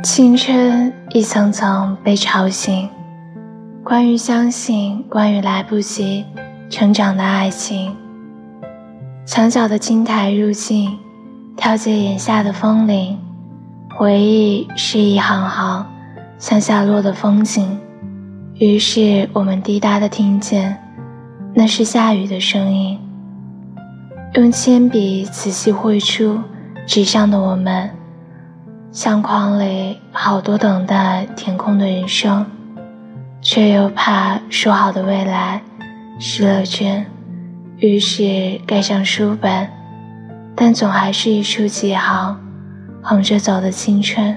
青春一层层被吵醒，关于相信，关于来不及成长的爱情。墙角的青苔入镜，调节眼下的风铃。回忆是一行行向下落的风景，于是我们滴答的听见，那是下雨的声音。用铅笔仔细绘出纸上的我们。相框里好多等待填空的人生，却又怕说好的未来失了真，于是盖上书本，但总还是一处几行，横着走的青春。